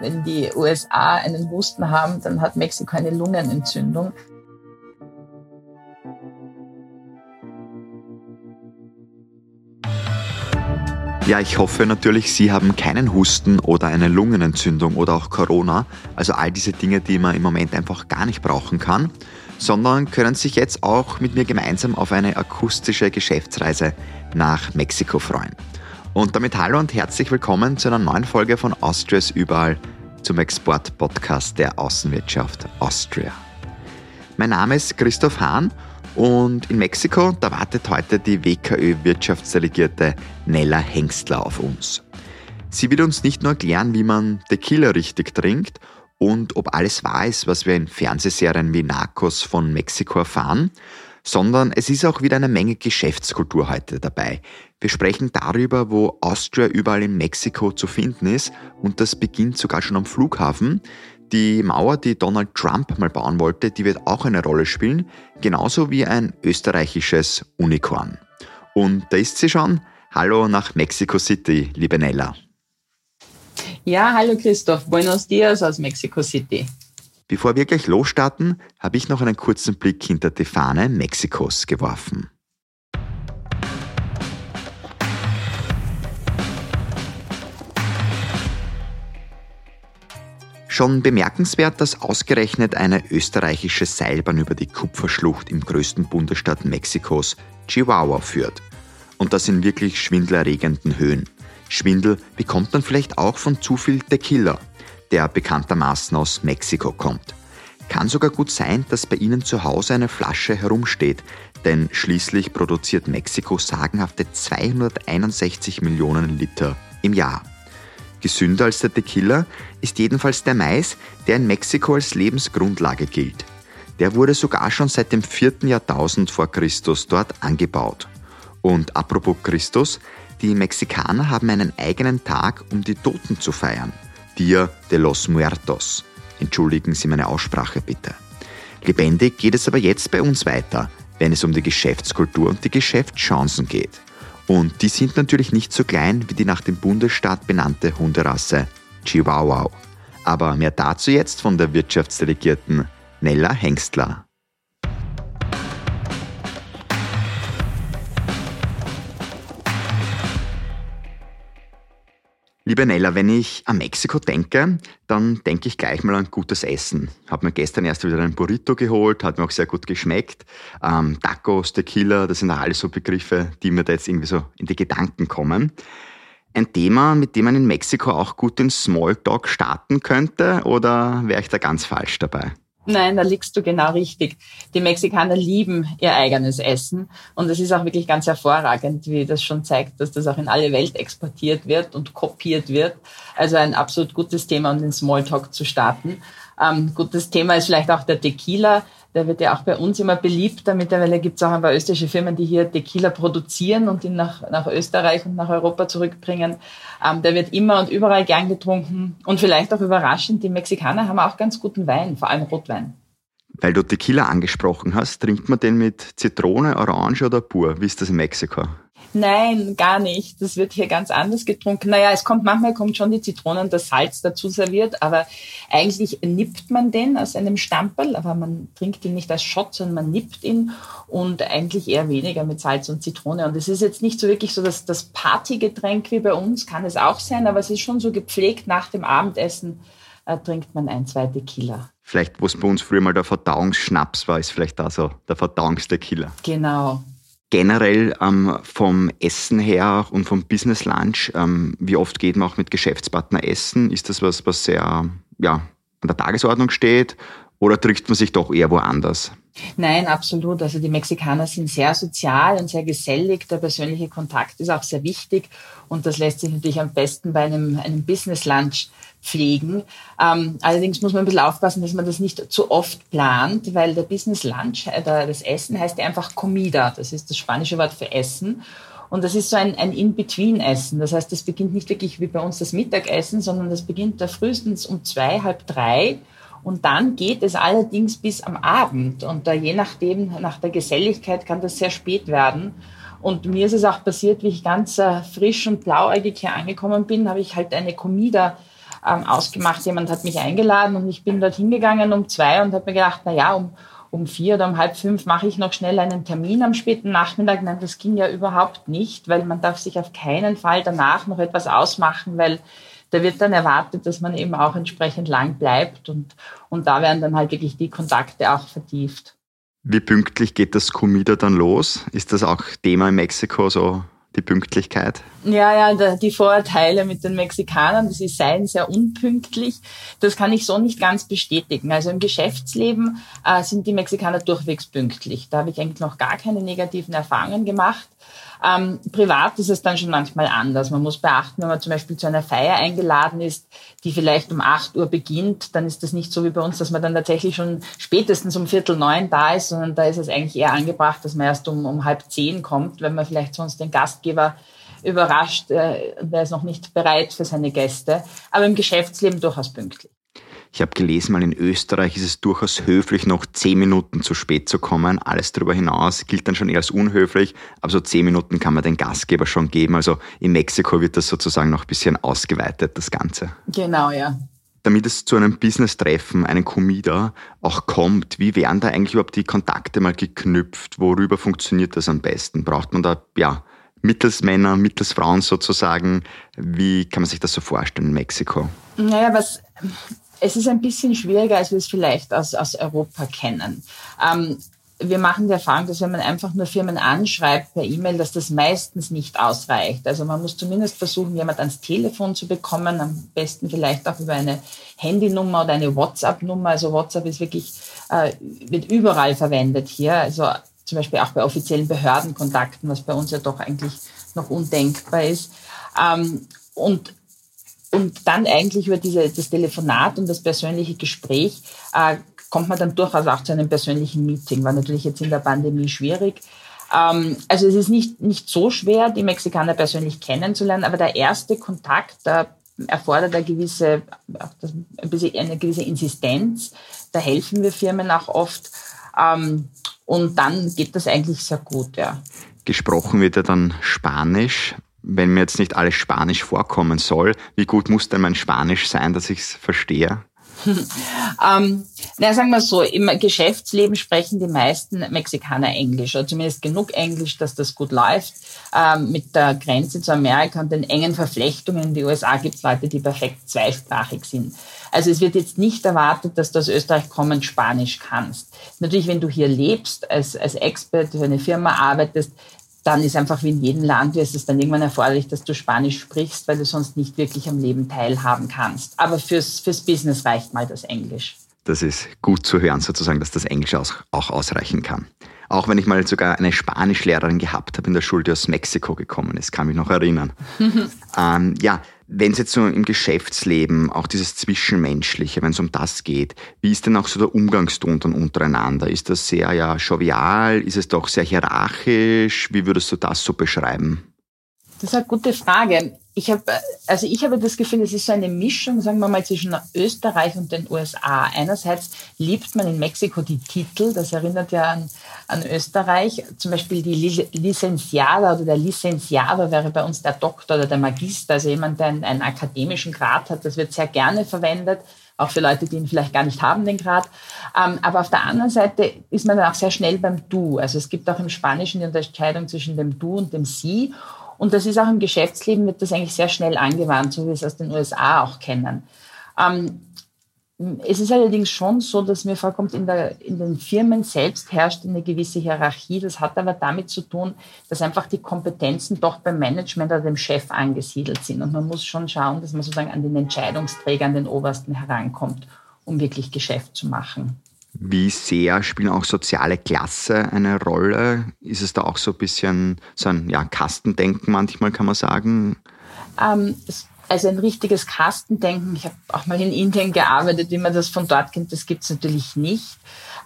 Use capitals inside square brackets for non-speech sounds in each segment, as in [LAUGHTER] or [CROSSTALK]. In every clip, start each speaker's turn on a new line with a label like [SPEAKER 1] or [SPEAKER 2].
[SPEAKER 1] Wenn die USA einen Husten haben, dann hat Mexiko eine Lungenentzündung.
[SPEAKER 2] Ja, ich hoffe natürlich, Sie haben keinen Husten oder eine Lungenentzündung oder auch Corona, also all diese Dinge, die man im Moment einfach gar nicht brauchen kann, sondern können sich jetzt auch mit mir gemeinsam auf eine akustische Geschäftsreise nach Mexiko freuen. Und damit hallo und herzlich willkommen zu einer neuen Folge von Austrias Überall zum Export-Podcast der Außenwirtschaft Austria. Mein Name ist Christoph Hahn und in Mexiko, da wartet heute die WKÖ-Wirtschaftsdelegierte Nella Hengstler auf uns. Sie wird uns nicht nur erklären, wie man Tequila richtig trinkt und ob alles wahr ist, was wir in Fernsehserien wie Narcos von Mexiko erfahren, sondern es ist auch wieder eine Menge Geschäftskultur heute dabei. Wir sprechen darüber, wo Austria überall in Mexiko zu finden ist und das beginnt sogar schon am Flughafen. Die Mauer, die Donald Trump mal bauen wollte, die wird auch eine Rolle spielen, genauso wie ein österreichisches Unicorn. Und da ist sie schon. Hallo nach Mexico City, liebe Nella.
[SPEAKER 1] Ja, hallo Christoph. Buenos dias aus Mexico City.
[SPEAKER 2] Bevor wir gleich losstarten, habe ich noch einen kurzen Blick hinter die Fahne Mexikos geworfen. Schon bemerkenswert, dass ausgerechnet eine österreichische Seilbahn über die Kupferschlucht im größten Bundesstaat Mexikos, Chihuahua, führt. Und das in wirklich schwindelerregenden Höhen. Schwindel bekommt man vielleicht auch von zu viel Tequila, der bekanntermaßen aus Mexiko kommt. Kann sogar gut sein, dass bei Ihnen zu Hause eine Flasche herumsteht, denn schließlich produziert Mexiko sagenhafte 261 Millionen Liter im Jahr. Gesünder als der Tequila ist jedenfalls der Mais, der in Mexiko als Lebensgrundlage gilt. Der wurde sogar schon seit dem 4. Jahrtausend vor Christus dort angebaut. Und apropos Christus, die Mexikaner haben einen eigenen Tag, um die Toten zu feiern. Dia de los Muertos. Entschuldigen Sie meine Aussprache bitte. Lebendig geht es aber jetzt bei uns weiter, wenn es um die Geschäftskultur und die Geschäftschancen geht. Und die sind natürlich nicht so klein wie die nach dem Bundesstaat benannte Hunderasse Chihuahua. Aber mehr dazu jetzt von der Wirtschaftsdelegierten Nella Hengstler. Liebe Nella, wenn ich an Mexiko denke, dann denke ich gleich mal an gutes Essen. Habe mir gestern erst wieder einen Burrito geholt, hat mir auch sehr gut geschmeckt. Ähm, Tacos, Tequila, das sind alles so Begriffe, die mir da jetzt irgendwie so in die Gedanken kommen. Ein Thema, mit dem man in Mexiko auch gut den Smalltalk starten könnte, oder wäre ich da ganz falsch dabei?
[SPEAKER 1] Nein, da liegst du genau richtig. Die Mexikaner lieben ihr eigenes Essen und es ist auch wirklich ganz hervorragend, wie das schon zeigt, dass das auch in alle Welt exportiert wird und kopiert wird. Also ein absolut gutes Thema, um den Smalltalk zu starten. Ähm, gutes Thema ist vielleicht auch der Tequila. Der wird ja auch bei uns immer beliebter. Mittlerweile gibt es auch ein paar österreichische Firmen, die hier Tequila produzieren und ihn nach, nach Österreich und nach Europa zurückbringen. Ähm, der wird immer und überall gern getrunken. Und vielleicht auch überraschend, die Mexikaner haben auch ganz guten Wein, vor allem Rotwein.
[SPEAKER 2] Weil du Tequila angesprochen hast, trinkt man den mit Zitrone, Orange oder pur? Wie ist das in Mexiko?
[SPEAKER 1] Nein, gar nicht. Das wird hier ganz anders getrunken. Naja, es kommt, manchmal kommt schon die Zitrone und das Salz dazu serviert, aber eigentlich nippt man den aus einem Stamperl, aber man trinkt ihn nicht als Shot, sondern man nippt ihn und eigentlich eher weniger mit Salz und Zitrone. Und es ist jetzt nicht so wirklich so, dass das Partygetränk wie bei uns kann es auch sein, aber es ist schon so gepflegt nach dem Abendessen äh, trinkt man ein, zwei Tequila.
[SPEAKER 2] Vielleicht, wo es bei uns früher mal der Verdauungsschnaps war, ist vielleicht da so der Verdauungstequila.
[SPEAKER 1] Genau,
[SPEAKER 2] generell ähm, vom Essen her und vom Business Lunch, ähm, wie oft geht man auch mit Geschäftspartner essen? Ist das was, was sehr ja, an der Tagesordnung steht oder trifft man sich doch eher woanders?
[SPEAKER 1] Nein, absolut. Also die Mexikaner sind sehr sozial und sehr gesellig. Der persönliche Kontakt ist auch sehr wichtig und das lässt sich natürlich am besten bei einem, einem Business Lunch pflegen. Ähm, allerdings muss man ein bisschen aufpassen, dass man das nicht zu oft plant, weil der Business Lunch, äh, das Essen heißt ja einfach Comida. Das ist das spanische Wort für Essen. Und das ist so ein, ein In-Between-Essen. Das heißt, das beginnt nicht wirklich wie bei uns das Mittagessen, sondern das beginnt da frühestens um zwei, halb drei. Und dann geht es allerdings bis am Abend. Und da je nachdem, nach der Geselligkeit kann das sehr spät werden. Und mir ist es auch passiert, wie ich ganz äh, frisch und blauäugig hier angekommen bin, habe ich halt eine Comida ähm, ausgemacht, jemand hat mich eingeladen und ich bin dort hingegangen um zwei und habe mir gedacht, na ja, um, um vier oder um halb fünf mache ich noch schnell einen Termin am späten Nachmittag. Nein, das ging ja überhaupt nicht, weil man darf sich auf keinen Fall danach noch etwas ausmachen, weil da wird dann erwartet, dass man eben auch entsprechend lang bleibt und, und da werden dann halt wirklich die Kontakte auch vertieft.
[SPEAKER 2] Wie pünktlich geht das Comida dann los? Ist das auch Thema in Mexiko so die Pünktlichkeit?
[SPEAKER 1] Ja, ja, die Vorurteile mit den Mexikanern, sie seien sehr unpünktlich, das kann ich so nicht ganz bestätigen. Also im Geschäftsleben äh, sind die Mexikaner durchwegs pünktlich. Da habe ich eigentlich noch gar keine negativen Erfahrungen gemacht. Ähm, privat ist es dann schon manchmal anders. Man muss beachten, wenn man zum Beispiel zu einer Feier eingeladen ist, die vielleicht um 8 Uhr beginnt, dann ist das nicht so wie bei uns, dass man dann tatsächlich schon spätestens um Viertel neun da ist, sondern da ist es eigentlich eher angebracht, dass man erst um, um halb zehn kommt, wenn man vielleicht sonst den Gastgeber überrascht, äh, der ist noch nicht bereit für seine Gäste. Aber im Geschäftsleben durchaus pünktlich.
[SPEAKER 2] Ich habe gelesen, mal in Österreich ist es durchaus höflich, noch zehn Minuten zu spät zu kommen. Alles darüber hinaus gilt dann schon eher als unhöflich, aber so zehn Minuten kann man den Gastgeber schon geben. Also in Mexiko wird das sozusagen noch ein bisschen ausgeweitet, das Ganze.
[SPEAKER 1] Genau, ja.
[SPEAKER 2] Damit es zu einem Business-Treffen, einem Comida auch kommt, wie werden da eigentlich überhaupt die Kontakte mal geknüpft? Worüber funktioniert das am besten? Braucht man da, ja, mittels Männer, mittels Frauen sozusagen? Wie kann man sich das so vorstellen in Mexiko?
[SPEAKER 1] Naja, was es ist ein bisschen schwieriger, als wir es vielleicht aus, aus Europa kennen. Ähm, wir machen die Erfahrung, dass wenn man einfach nur Firmen anschreibt per E-Mail, dass das meistens nicht ausreicht. Also man muss zumindest versuchen, jemand ans Telefon zu bekommen, am besten vielleicht auch über eine Handynummer oder eine WhatsApp-Nummer. Also WhatsApp ist wirklich, äh, wird überall verwendet hier. Also zum Beispiel auch bei offiziellen Behördenkontakten, was bei uns ja doch eigentlich noch undenkbar ist. Ähm, und und dann eigentlich über diese, das Telefonat und das persönliche Gespräch äh, kommt man dann durchaus auch zu einem persönlichen Meeting. War natürlich jetzt in der Pandemie schwierig. Ähm, also es ist nicht, nicht so schwer, die Mexikaner persönlich kennenzulernen, aber der erste Kontakt, da erfordert eine gewisse, eine gewisse Insistenz. Da helfen wir Firmen auch oft. Ähm, und dann geht das eigentlich sehr gut, ja.
[SPEAKER 2] Gesprochen wird ja dann Spanisch wenn mir jetzt nicht alles Spanisch vorkommen soll, wie gut muss denn mein Spanisch sein, dass ich es verstehe? [LAUGHS]
[SPEAKER 1] ähm, na, sagen wir so, im Geschäftsleben sprechen die meisten Mexikaner Englisch, oder zumindest genug Englisch, dass das gut läuft. Ähm, mit der Grenze zu Amerika und den engen Verflechtungen in die USA gibt es Leute, die perfekt zweisprachig sind. Also es wird jetzt nicht erwartet, dass du aus Österreich kommend Spanisch kannst. Natürlich, wenn du hier lebst, als, als Expert für eine Firma arbeitest, dann ist einfach wie in jedem Land, ist es dann irgendwann erforderlich, dass du Spanisch sprichst, weil du sonst nicht wirklich am Leben teilhaben kannst. Aber fürs, fürs Business reicht mal das Englisch.
[SPEAKER 2] Das ist gut zu hören, sozusagen, dass das Englisch auch ausreichen kann. Auch wenn ich mal sogar eine Spanischlehrerin gehabt habe in der Schule, die aus Mexiko gekommen ist, kann mich noch erinnern. [LAUGHS] ähm, ja, wenn es jetzt so im Geschäftsleben, auch dieses Zwischenmenschliche, wenn es um das geht, wie ist denn auch so der Umgangston dann untereinander? Ist das sehr ja jovial? Ist es doch sehr hierarchisch? Wie würdest du das so beschreiben?
[SPEAKER 1] Das ist eine gute Frage ich habe, also ich habe das Gefühl, es ist so eine Mischung, sagen wir mal, zwischen Österreich und den USA. Einerseits liebt man in Mexiko die Titel, das erinnert ja an, an Österreich. Zum Beispiel die Licenciada oder der Licenciado wäre bei uns der Doktor oder der Magister, also jemand, der einen, einen akademischen Grad hat. Das wird sehr gerne verwendet auch für Leute, die ihn vielleicht gar nicht haben, den Grad. Ähm, aber auf der anderen Seite ist man dann auch sehr schnell beim Du. Also es gibt auch im Spanischen die Unterscheidung zwischen dem Du und dem Sie. Und das ist auch im Geschäftsleben, wird das eigentlich sehr schnell angewandt, so wie wir es aus den USA auch kennen. Ähm, es ist allerdings schon so, dass mir vorkommt, in, der, in den Firmen selbst herrscht eine gewisse Hierarchie. Das hat aber damit zu tun, dass einfach die Kompetenzen doch beim Management oder dem Chef angesiedelt sind. Und man muss schon schauen, dass man sozusagen an den Entscheidungsträger, an den Obersten herankommt, um wirklich Geschäft zu machen.
[SPEAKER 2] Wie sehr spielen auch soziale Klasse eine Rolle? Ist es da auch so ein bisschen so ein ja, Kastendenken manchmal, kann man sagen?
[SPEAKER 1] Ähm, also ein richtiges Kastendenken, ich habe auch mal in Indien gearbeitet, wie man das von dort kennt, das gibt es natürlich nicht.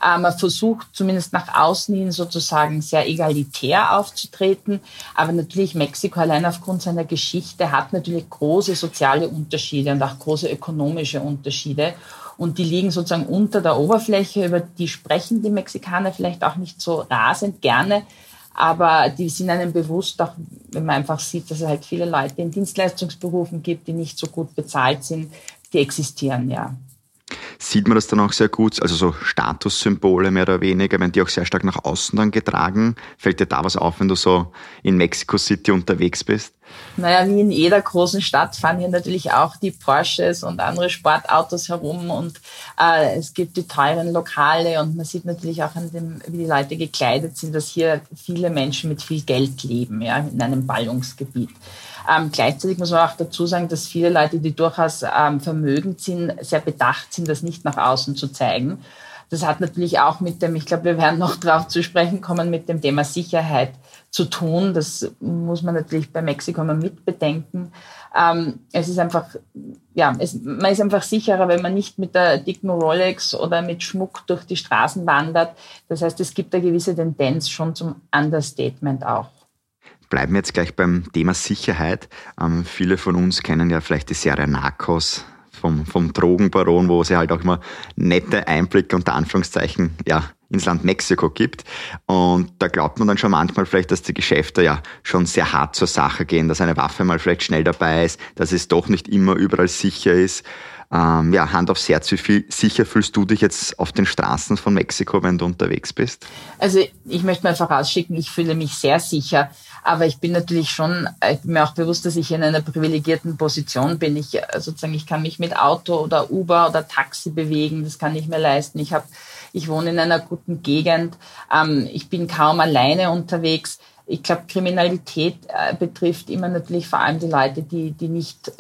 [SPEAKER 1] Äh, man versucht zumindest nach außen hin sozusagen sehr egalitär aufzutreten. Aber natürlich Mexiko allein aufgrund seiner Geschichte hat natürlich große soziale Unterschiede und auch große ökonomische Unterschiede. Und die liegen sozusagen unter der Oberfläche, über die sprechen die Mexikaner vielleicht auch nicht so rasend gerne. Aber die sind einem bewusst, auch wenn man einfach sieht, dass es halt viele Leute in Dienstleistungsberufen gibt, die nicht so gut bezahlt sind, die existieren, ja
[SPEAKER 2] sieht man das dann auch sehr gut, also so Statussymbole mehr oder weniger, wenn die auch sehr stark nach außen dann getragen. Fällt dir da was auf, wenn du so in Mexico City unterwegs bist?
[SPEAKER 1] Naja, wie in jeder großen Stadt fahren hier natürlich auch die Porsches und andere Sportautos herum und äh, es gibt die teuren Lokale und man sieht natürlich auch an dem, wie die Leute gekleidet sind, dass hier viele Menschen mit viel Geld leben, ja, in einem Ballungsgebiet. Ähm, gleichzeitig muss man auch dazu sagen, dass viele Leute, die durchaus ähm, vermögend sind, sehr bedacht sind, das nicht nach außen zu zeigen. Das hat natürlich auch mit dem, ich glaube, wir werden noch darauf zu sprechen kommen, mit dem Thema Sicherheit zu tun. Das muss man natürlich bei Mexiko mal mitbedenken. Ähm, es ist einfach, ja, es, man ist einfach sicherer, wenn man nicht mit der dicken Rolex oder mit Schmuck durch die Straßen wandert. Das heißt, es gibt eine gewisse Tendenz schon zum Understatement auch.
[SPEAKER 2] Bleiben wir jetzt gleich beim Thema Sicherheit. Ähm, viele von uns kennen ja vielleicht die Serie Narcos vom, vom Drogenbaron, wo es ja halt auch immer nette Einblicke unter Anführungszeichen ja, ins Land Mexiko gibt. Und da glaubt man dann schon manchmal vielleicht, dass die Geschäfte ja schon sehr hart zur Sache gehen, dass eine Waffe mal vielleicht schnell dabei ist, dass es doch nicht immer überall sicher ist. Ähm, ja, Hand aufs Herz, wie viel sicher fühlst du dich jetzt auf den Straßen von Mexiko, wenn du unterwegs bist?
[SPEAKER 1] Also ich möchte mal vorausschicken, ich fühle mich sehr sicher. Aber ich bin natürlich schon, ich bin mir auch bewusst, dass ich in einer privilegierten Position bin. Ich äh, sozusagen, ich kann mich mit Auto oder Uber oder Taxi bewegen. Das kann ich mir leisten. Ich habe, ich wohne in einer guten Gegend. Ähm, ich bin kaum alleine unterwegs. Ich glaube, Kriminalität äh, betrifft immer natürlich vor allem die Leute, die, die, nicht,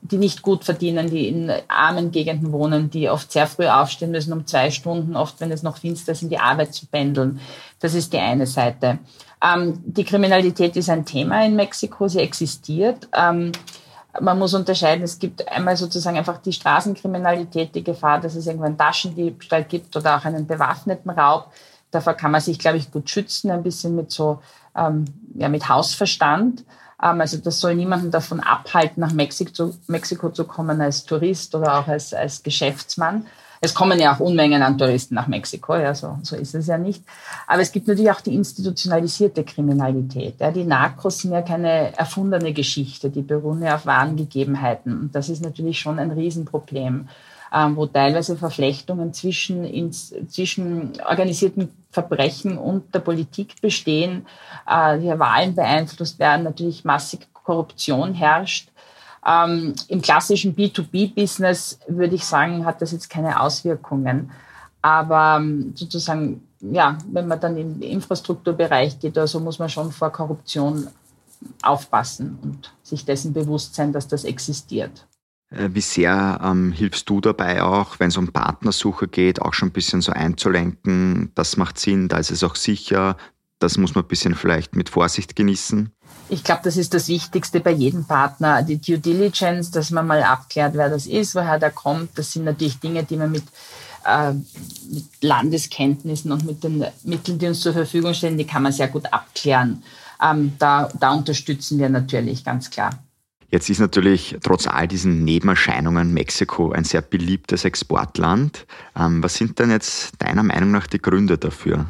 [SPEAKER 1] die nicht gut verdienen, die in armen Gegenden wohnen, die oft sehr früh aufstehen müssen, um zwei Stunden, oft wenn es noch finster ist, in die Arbeit zu pendeln. Das ist die eine Seite. Ähm, die Kriminalität ist ein Thema in Mexiko, sie existiert. Ähm, man muss unterscheiden, es gibt einmal sozusagen einfach die Straßenkriminalität, die Gefahr, dass es irgendwann Taschendiebstahl gibt oder auch einen bewaffneten Raub. Davor kann man sich, glaube ich, gut schützen, ein bisschen mit so, ähm, ja, mit Hausverstand. Ähm, also das soll niemanden davon abhalten, nach Mexiko zu, Mexiko zu kommen als Tourist oder auch als, als Geschäftsmann. Es kommen ja auch Unmengen an Touristen nach Mexiko, ja, so, so ist es ja nicht. Aber es gibt natürlich auch die institutionalisierte Kriminalität. Ja. Die Narcos sind ja keine erfundene Geschichte, die beruhen ja auf wahren Gegebenheiten. Und das ist natürlich schon ein Riesenproblem, wo teilweise Verflechtungen zwischen, ins, zwischen organisierten Verbrechen und der Politik bestehen, äh, die Wahlen beeinflusst werden, natürlich massig Korruption herrscht. Ähm, Im klassischen B2B-Business würde ich sagen, hat das jetzt keine Auswirkungen. Aber ähm, sozusagen, ja, wenn man dann in den Infrastrukturbereich geht, also muss man schon vor Korruption aufpassen und sich dessen bewusst sein, dass das existiert.
[SPEAKER 2] Äh, wie sehr ähm, hilfst du dabei auch, wenn es um Partnersuche geht, auch schon ein bisschen so einzulenken, das macht Sinn, da ist es auch sicher, das muss man ein bisschen vielleicht mit Vorsicht genießen?
[SPEAKER 1] Ich glaube, das ist das Wichtigste bei jedem Partner. Die Due Diligence, dass man mal abklärt, wer das ist, woher der kommt. Das sind natürlich Dinge, die man mit, äh, mit Landeskenntnissen und mit den Mitteln, die uns zur Verfügung stehen, die kann man sehr gut abklären. Ähm, da, da unterstützen wir natürlich, ganz klar.
[SPEAKER 2] Jetzt ist natürlich trotz all diesen Nebenerscheinungen Mexiko ein sehr beliebtes Exportland. Ähm, was sind denn jetzt deiner Meinung nach die Gründe dafür?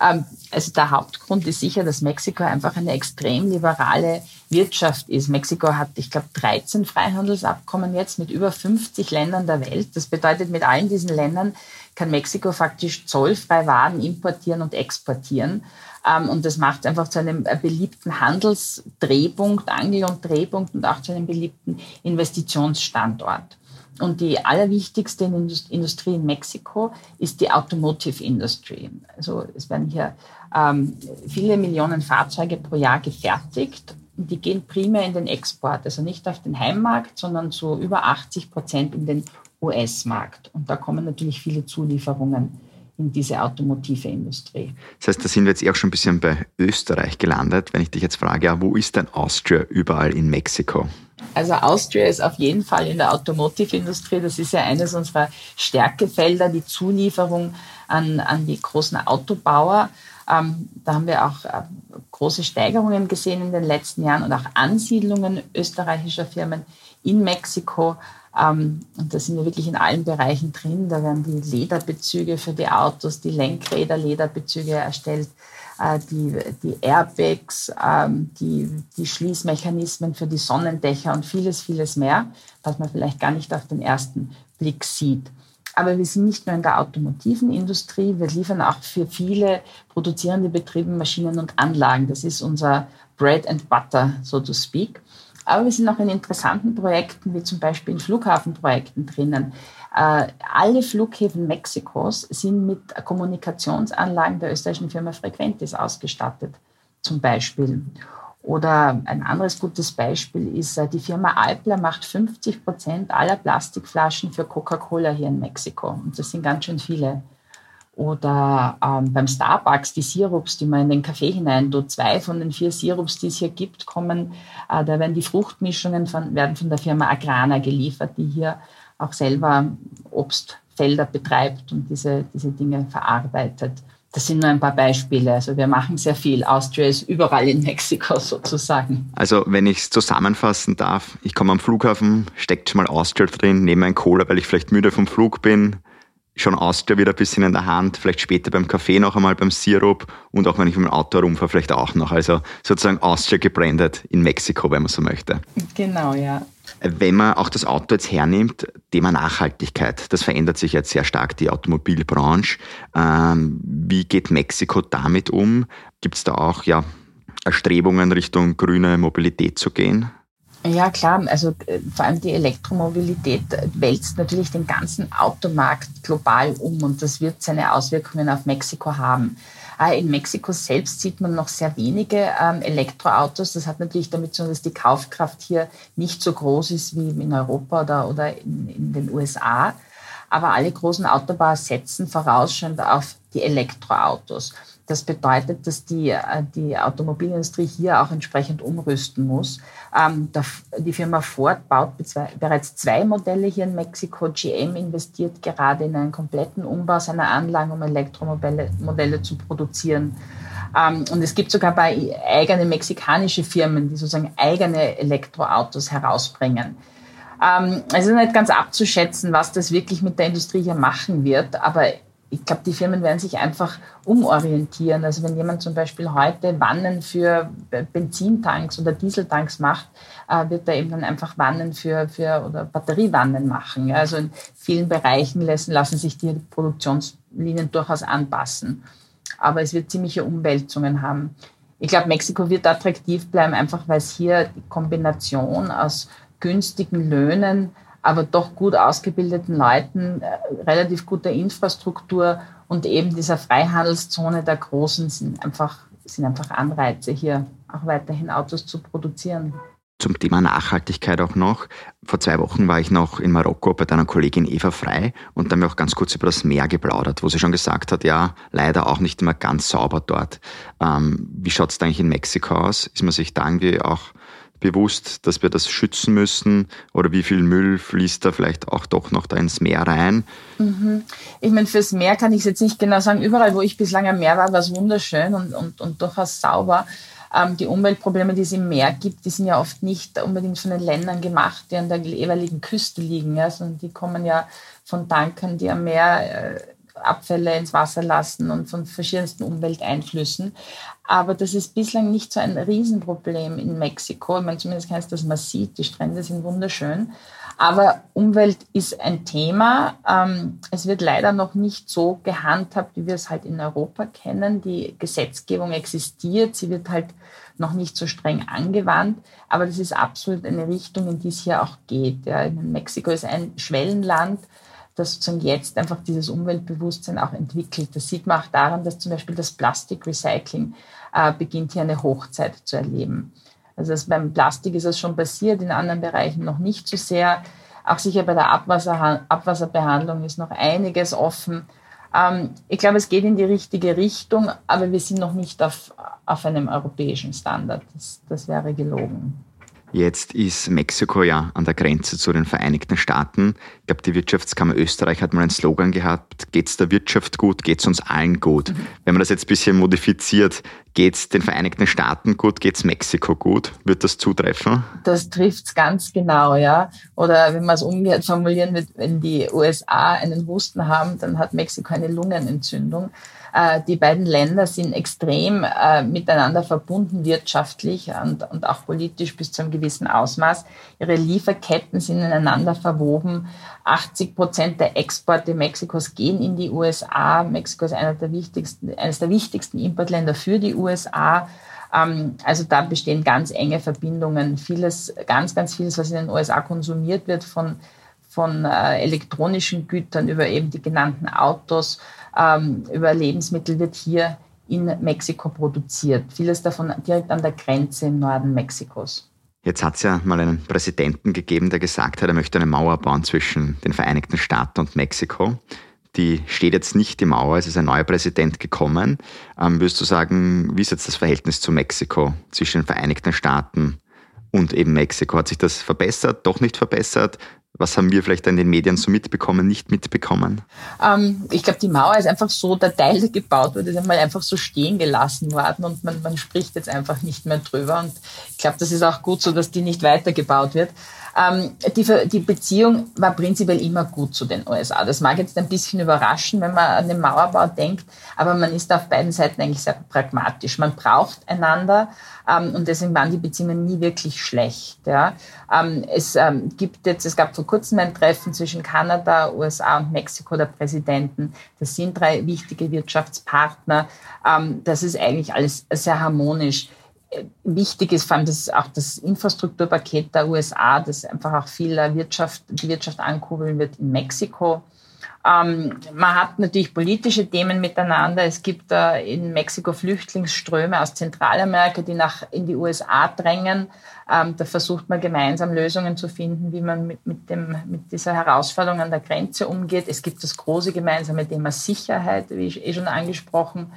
[SPEAKER 1] Ähm, also der Hauptgrund ist sicher, dass Mexiko einfach eine extrem liberale Wirtschaft ist. Mexiko hat, ich glaube, 13 Freihandelsabkommen jetzt mit über 50 Ländern der Welt. Das bedeutet, mit allen diesen Ländern kann Mexiko faktisch zollfrei Waren importieren und exportieren. Ähm, und das macht einfach zu einem beliebten Handelsdrehpunkt, Angel- und Drehpunkt und auch zu einem beliebten Investitionsstandort. Und die allerwichtigste Industrie in Mexiko ist die Automotive Industry. Also es werden hier ähm, viele Millionen Fahrzeuge pro Jahr gefertigt. Und die gehen primär in den Export, also nicht auf den Heimmarkt, sondern zu über 80 Prozent in den US-Markt. Und da kommen natürlich viele Zulieferungen in diese automotive Industrie.
[SPEAKER 2] Das heißt, da sind wir jetzt auch schon ein bisschen bei Österreich gelandet. Wenn ich dich jetzt frage, wo ist denn Austria überall in Mexiko?
[SPEAKER 1] Also Austria ist auf jeden Fall in der Automotive-Industrie. Das ist ja eines unserer Stärkefelder, die Zulieferung an, an die großen Autobauer. Ähm, da haben wir auch äh, große Steigerungen gesehen in den letzten Jahren und auch Ansiedlungen österreichischer Firmen in Mexiko. Ähm, und da sind wir wirklich in allen Bereichen drin. Da werden die Lederbezüge für die Autos, die Lenkräder Lederbezüge erstellt. Äh, die, die Airbags, ähm, die, die Schließmechanismen für die Sonnendächer und vieles, vieles mehr, was man vielleicht gar nicht auf den ersten Blick sieht. Aber wir sind nicht nur in der automotiven Industrie, wir liefern auch für viele produzierende Betriebe Maschinen und Anlagen. Das ist unser Bread and Butter, so to speak. Aber wir sind auch in interessanten Projekten, wie zum Beispiel in Flughafenprojekten drinnen. Äh, alle Flughäfen Mexikos sind mit Kommunikationsanlagen der österreichischen Firma Frequentis ausgestattet, zum Beispiel. Oder ein anderes gutes Beispiel ist, äh, die Firma Alpla macht 50 Prozent aller Plastikflaschen für Coca-Cola hier in Mexiko. Und das sind ganz schön viele. Oder ähm, beim Starbucks die Sirups, die man in den Kaffee hinein tut. Zwei von den vier Sirups, die es hier gibt, kommen, äh, da werden die Fruchtmischungen von, werden von der Firma Agrana geliefert, die hier auch selber Obstfelder betreibt und diese, diese Dinge verarbeitet. Das sind nur ein paar Beispiele. Also wir machen sehr viel. Austria ist überall in Mexiko sozusagen.
[SPEAKER 2] Also wenn ich es zusammenfassen darf, ich komme am Flughafen, steckt mal Austria drin, nehme ein Cola, weil ich vielleicht müde vom Flug bin, schon Austria wieder ein bisschen in der Hand, vielleicht später beim Kaffee noch einmal beim Sirup und auch wenn ich mit dem Auto rumfahre, vielleicht auch noch. Also sozusagen Austria gebrandet in Mexiko, wenn man so möchte.
[SPEAKER 1] Genau, ja.
[SPEAKER 2] Wenn man auch das Auto jetzt hernimmt, Thema Nachhaltigkeit, das verändert sich jetzt sehr stark, die Automobilbranche. Ähm, wie geht Mexiko damit um? Gibt es da auch ja, Erstrebungen Richtung grüne Mobilität zu gehen?
[SPEAKER 1] Ja, klar. Also äh, vor allem die Elektromobilität wälzt natürlich den ganzen Automarkt global um und das wird seine Auswirkungen auf Mexiko haben. Äh, in Mexiko selbst sieht man noch sehr wenige ähm, Elektroautos. Das hat natürlich damit zu tun, dass die Kaufkraft hier nicht so groß ist wie in Europa oder, oder in, in den USA. Aber alle großen Autobauer setzen vorausschauend auf die Elektroautos. Das bedeutet, dass die, äh, die Automobilindustrie hier auch entsprechend umrüsten muss. Ähm, die Firma Ford baut bereits zwei Modelle hier in Mexiko. GM investiert gerade in einen kompletten Umbau seiner Anlagen, um Elektromodelle zu produzieren. Ähm, und es gibt sogar bei eigene mexikanische Firmen, die sozusagen eigene Elektroautos herausbringen. Ähm, es ist nicht ganz abzuschätzen, was das wirklich mit der Industrie hier machen wird, aber ich glaube, die Firmen werden sich einfach umorientieren. Also wenn jemand zum Beispiel heute Wannen für Benzintanks oder Dieseltanks macht, äh, wird er eben dann einfach Wannen für, für oder Batteriewannen machen. Also in vielen Bereichen lassen, lassen sich die Produktionslinien durchaus anpassen. Aber es wird ziemliche Umwälzungen haben. Ich glaube, Mexiko wird attraktiv bleiben, einfach weil es hier die Kombination aus günstigen Löhnen, aber doch gut ausgebildeten Leuten, äh, relativ guter Infrastruktur und eben dieser Freihandelszone der Großen sind einfach, sind einfach Anreize, hier auch weiterhin Autos zu produzieren.
[SPEAKER 2] Zum Thema Nachhaltigkeit auch noch. Vor zwei Wochen war ich noch in Marokko bei deiner Kollegin Eva Frei und da haben wir auch ganz kurz über das Meer geplaudert, wo sie schon gesagt hat, ja, leider auch nicht immer ganz sauber dort. Ähm, wie schaut es da eigentlich in Mexiko aus? Ist man sich da irgendwie auch bewusst, dass wir das schützen müssen? Oder wie viel Müll fließt da vielleicht auch doch noch da ins Meer rein?
[SPEAKER 1] Mhm. Ich meine, fürs Meer kann ich es jetzt nicht genau sagen. Überall, wo ich bislang am Meer war, war es wunderschön und, und, und durchaus sauber. Ähm, die Umweltprobleme, die es im Meer gibt, die sind ja oft nicht unbedingt von den Ländern gemacht, die an der jeweiligen Küste liegen, ja, sondern die kommen ja von Tankern, die am Meer äh, Abfälle ins Wasser lassen und von verschiedensten Umwelteinflüssen. Aber das ist bislang nicht so ein Riesenproblem in Mexiko. Ich meine, zumindest kann es das man sieht. Die Strände sind wunderschön. Aber Umwelt ist ein Thema. Ähm, es wird leider noch nicht so gehandhabt, wie wir es halt in Europa kennen. Die Gesetzgebung existiert. Sie wird halt noch nicht so streng angewandt. Aber das ist absolut eine Richtung, in die es hier auch geht. Ja, Mexiko ist ein Schwellenland das sozusagen jetzt einfach dieses Umweltbewusstsein auch entwickelt. Das sieht man auch daran, dass zum Beispiel das Plastikrecycling äh, beginnt hier eine Hochzeit zu erleben. Also das, beim Plastik ist es schon passiert, in anderen Bereichen noch nicht so sehr. Auch sicher bei der Abwasser, Abwasserbehandlung ist noch einiges offen. Ähm, ich glaube, es geht in die richtige Richtung, aber wir sind noch nicht auf, auf einem europäischen Standard. Das, das wäre gelogen.
[SPEAKER 2] Jetzt ist Mexiko ja an der Grenze zu den Vereinigten Staaten. Ich glaube, die Wirtschaftskammer Österreich hat mal einen Slogan gehabt, geht es der Wirtschaft gut, geht es uns allen gut. Wenn man das jetzt ein bisschen modifiziert, Geht es den Vereinigten Staaten gut, geht es Mexiko gut? Wird das zutreffen?
[SPEAKER 1] Das trifft es ganz genau, ja. Oder wenn man es umgekehrt formulieren wird, wenn die USA einen Husten haben, dann hat Mexiko eine Lungenentzündung. Äh, die beiden Länder sind extrem äh, miteinander verbunden wirtschaftlich und, und auch politisch bis zu einem gewissen Ausmaß. Ihre Lieferketten sind ineinander verwoben. 80 Prozent der Exporte Mexikos gehen in die USA. Mexiko ist einer der wichtigsten, eines der wichtigsten Importländer für die USA. Ähm, also da bestehen ganz enge Verbindungen. Vieles, ganz, ganz vieles, was in den USA konsumiert wird von von äh, elektronischen Gütern über eben die genannten Autos, ähm, über Lebensmittel wird hier in Mexiko produziert. Vieles davon direkt an der Grenze im Norden Mexikos.
[SPEAKER 2] Jetzt hat es ja mal einen Präsidenten gegeben, der gesagt hat, er möchte eine Mauer bauen zwischen den Vereinigten Staaten und Mexiko. Die steht jetzt nicht die Mauer, es ist ein neuer Präsident gekommen. Ähm, würdest du sagen, wie ist jetzt das Verhältnis zu Mexiko zwischen den Vereinigten Staaten und eben Mexiko? Hat sich das verbessert, doch nicht verbessert? Was haben wir vielleicht in den Medien so mitbekommen, nicht mitbekommen?
[SPEAKER 1] Ähm, ich glaube, die Mauer ist einfach so, der Teil, der gebaut wurde, ist einmal einfach so stehen gelassen worden und man, man spricht jetzt einfach nicht mehr drüber. Und ich glaube, das ist auch gut so, dass die nicht weitergebaut wird. Ähm, die, die Beziehung war prinzipiell immer gut zu den USA. Das mag jetzt ein bisschen überraschen, wenn man an den Mauerbau denkt, aber man ist auf beiden Seiten eigentlich sehr pragmatisch. Man braucht einander ähm, und deswegen waren die Beziehungen nie wirklich schlecht. Ja. Ähm, es ähm, gibt jetzt, es gab vor kurzem ein Treffen zwischen Kanada, USA und Mexiko der Präsidenten. Das sind drei wichtige Wirtschaftspartner. Ähm, das ist eigentlich alles sehr harmonisch wichtig ist vor allem das auch das Infrastrukturpaket der USA, das einfach auch viel Wirtschaft, die Wirtschaft ankurbeln wird in Mexiko. Ähm, man hat natürlich politische Themen miteinander. Es gibt äh, in Mexiko Flüchtlingsströme aus Zentralamerika, die nach in die USA drängen. Ähm, da versucht man gemeinsam Lösungen zu finden, wie man mit, mit, dem, mit dieser Herausforderung an der Grenze umgeht. Es gibt das große gemeinsame Thema Sicherheit, wie ich eh schon angesprochen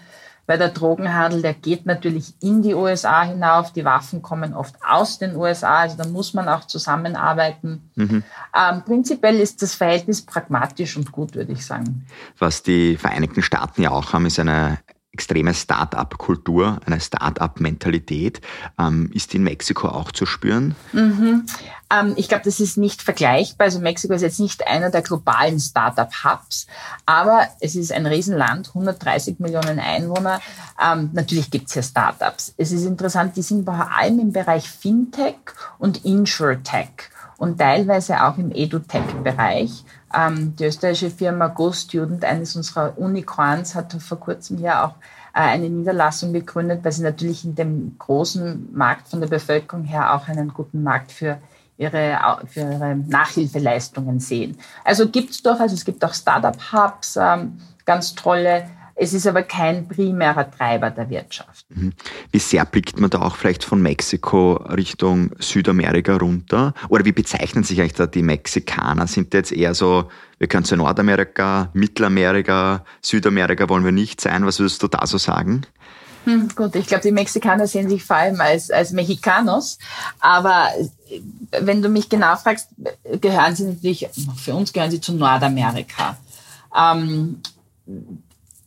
[SPEAKER 1] weil der Drogenhandel, der geht natürlich in die USA hinauf. Die Waffen kommen oft aus den USA, also da muss man auch zusammenarbeiten. Mhm. Ähm, prinzipiell ist das Verhältnis pragmatisch und gut, würde ich sagen.
[SPEAKER 2] Was die Vereinigten Staaten ja auch haben, ist eine extreme Start-up-Kultur, eine Start-up-Mentalität. Ähm, ist in Mexiko auch zu spüren?
[SPEAKER 1] Mhm. Ähm, ich glaube, das ist nicht vergleichbar. Also Mexiko ist jetzt nicht einer der globalen Start-up-Hubs, aber es ist ein Riesenland, 130 Millionen Einwohner. Ähm, natürlich gibt es hier Start-ups. Es ist interessant, die sind vor allem im Bereich Fintech und Insurtech und teilweise auch im EduTech-Bereich. Ähm, die österreichische Firma GoStudent, eines unserer Unicorns, hat vor kurzem hier auch äh, eine Niederlassung gegründet, weil sie natürlich in dem großen Markt von der Bevölkerung her auch einen guten Markt für ihre, für ihre Nachhilfeleistungen sehen. Also gibt es doch, also es gibt auch Startup-Hubs, ähm, ganz tolle es ist aber kein primärer Treiber der Wirtschaft. Mhm.
[SPEAKER 2] Wie sehr blickt man da auch vielleicht von Mexiko Richtung Südamerika runter? Oder wie bezeichnen sich eigentlich da die Mexikaner? Sind die jetzt eher so, wir können zu Nordamerika, Mittelamerika, Südamerika wollen wir nicht sein? Was würdest du da so sagen?
[SPEAKER 1] Hm, gut, ich glaube, die Mexikaner sehen sich vor allem als, als Mexicanos. Aber wenn du mich genau fragst, gehören sie natürlich, für uns gehören sie zu Nordamerika. Ähm,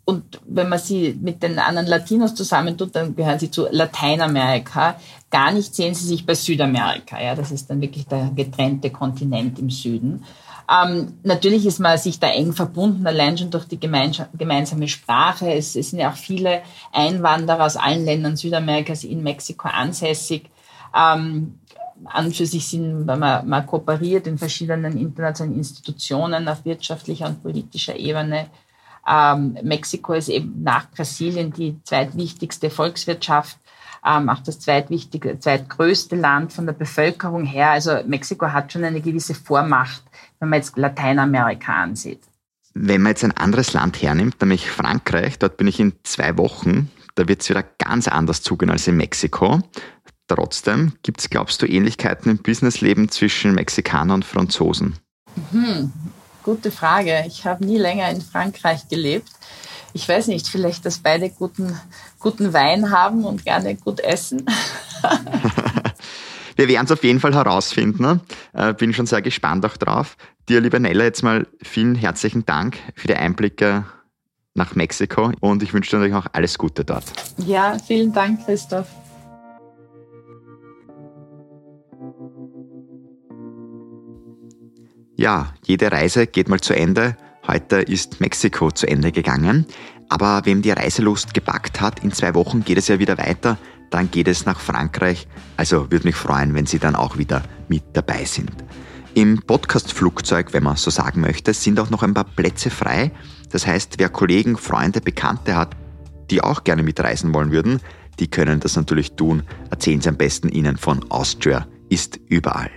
[SPEAKER 1] und wenn man sie mit den anderen Latinos zusammentut, dann gehören sie zu Lateinamerika. Gar nicht sehen sie sich bei Südamerika. Ja, das ist dann wirklich der getrennte Kontinent im Süden. Ähm, natürlich ist man sich da eng verbunden, allein schon durch die gemeinsame Sprache. Es, es, sind ja auch viele Einwanderer aus allen Ländern Südamerikas in Mexiko ansässig. Ähm, an für sich sind, wenn man, man kooperiert in verschiedenen internationalen Institutionen auf wirtschaftlicher und politischer Ebene ähm, Mexiko ist eben nach Brasilien die zweitwichtigste Volkswirtschaft, ähm, auch das zweitwichtige, zweitgrößte Land von der Bevölkerung her. Also Mexiko hat schon eine gewisse Vormacht, wenn man jetzt Lateinamerika ansieht.
[SPEAKER 2] Wenn man jetzt ein anderes Land hernimmt, nämlich Frankreich, dort bin ich in zwei Wochen, da wird es wieder ganz anders zugehen als in Mexiko. Trotzdem gibt es, glaubst du, Ähnlichkeiten im Businessleben zwischen Mexikanern und Franzosen?
[SPEAKER 1] Mhm. Gute Frage. Ich habe nie länger in Frankreich gelebt. Ich weiß nicht, vielleicht, dass beide guten, guten Wein haben und gerne gut essen. [LAUGHS]
[SPEAKER 2] Wir werden es auf jeden Fall herausfinden. Ne? Äh, bin schon sehr gespannt auch drauf. Dir, liebe Nella, jetzt mal vielen herzlichen Dank für die Einblicke nach Mexiko und ich wünsche dir natürlich auch alles Gute dort.
[SPEAKER 1] Ja, vielen Dank, Christoph.
[SPEAKER 2] Ja, jede Reise geht mal zu Ende. Heute ist Mexiko zu Ende gegangen. Aber wem die Reiselust gepackt hat, in zwei Wochen geht es ja wieder weiter. Dann geht es nach Frankreich. Also würde mich freuen, wenn Sie dann auch wieder mit dabei sind. Im Podcast-Flugzeug, wenn man so sagen möchte, sind auch noch ein paar Plätze frei. Das heißt, wer Kollegen, Freunde, Bekannte hat, die auch gerne mitreisen wollen würden, die können das natürlich tun. Erzählen Sie am besten Ihnen von Austria ist überall.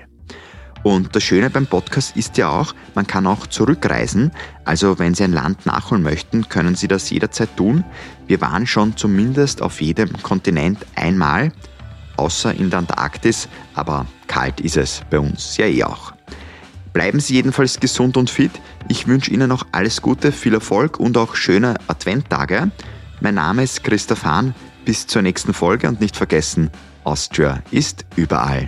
[SPEAKER 2] Und das Schöne beim Podcast ist ja auch, man kann auch zurückreisen. Also wenn Sie ein Land nachholen möchten, können Sie das jederzeit tun. Wir waren schon zumindest auf jedem Kontinent einmal, außer in der Antarktis, aber kalt ist es bei uns ja eh auch. Bleiben Sie jedenfalls gesund und fit. Ich wünsche Ihnen noch alles Gute, viel Erfolg und auch schöne Adventtage. Mein Name ist Christoph Hahn. Bis zur nächsten Folge und nicht vergessen, Austria ist überall.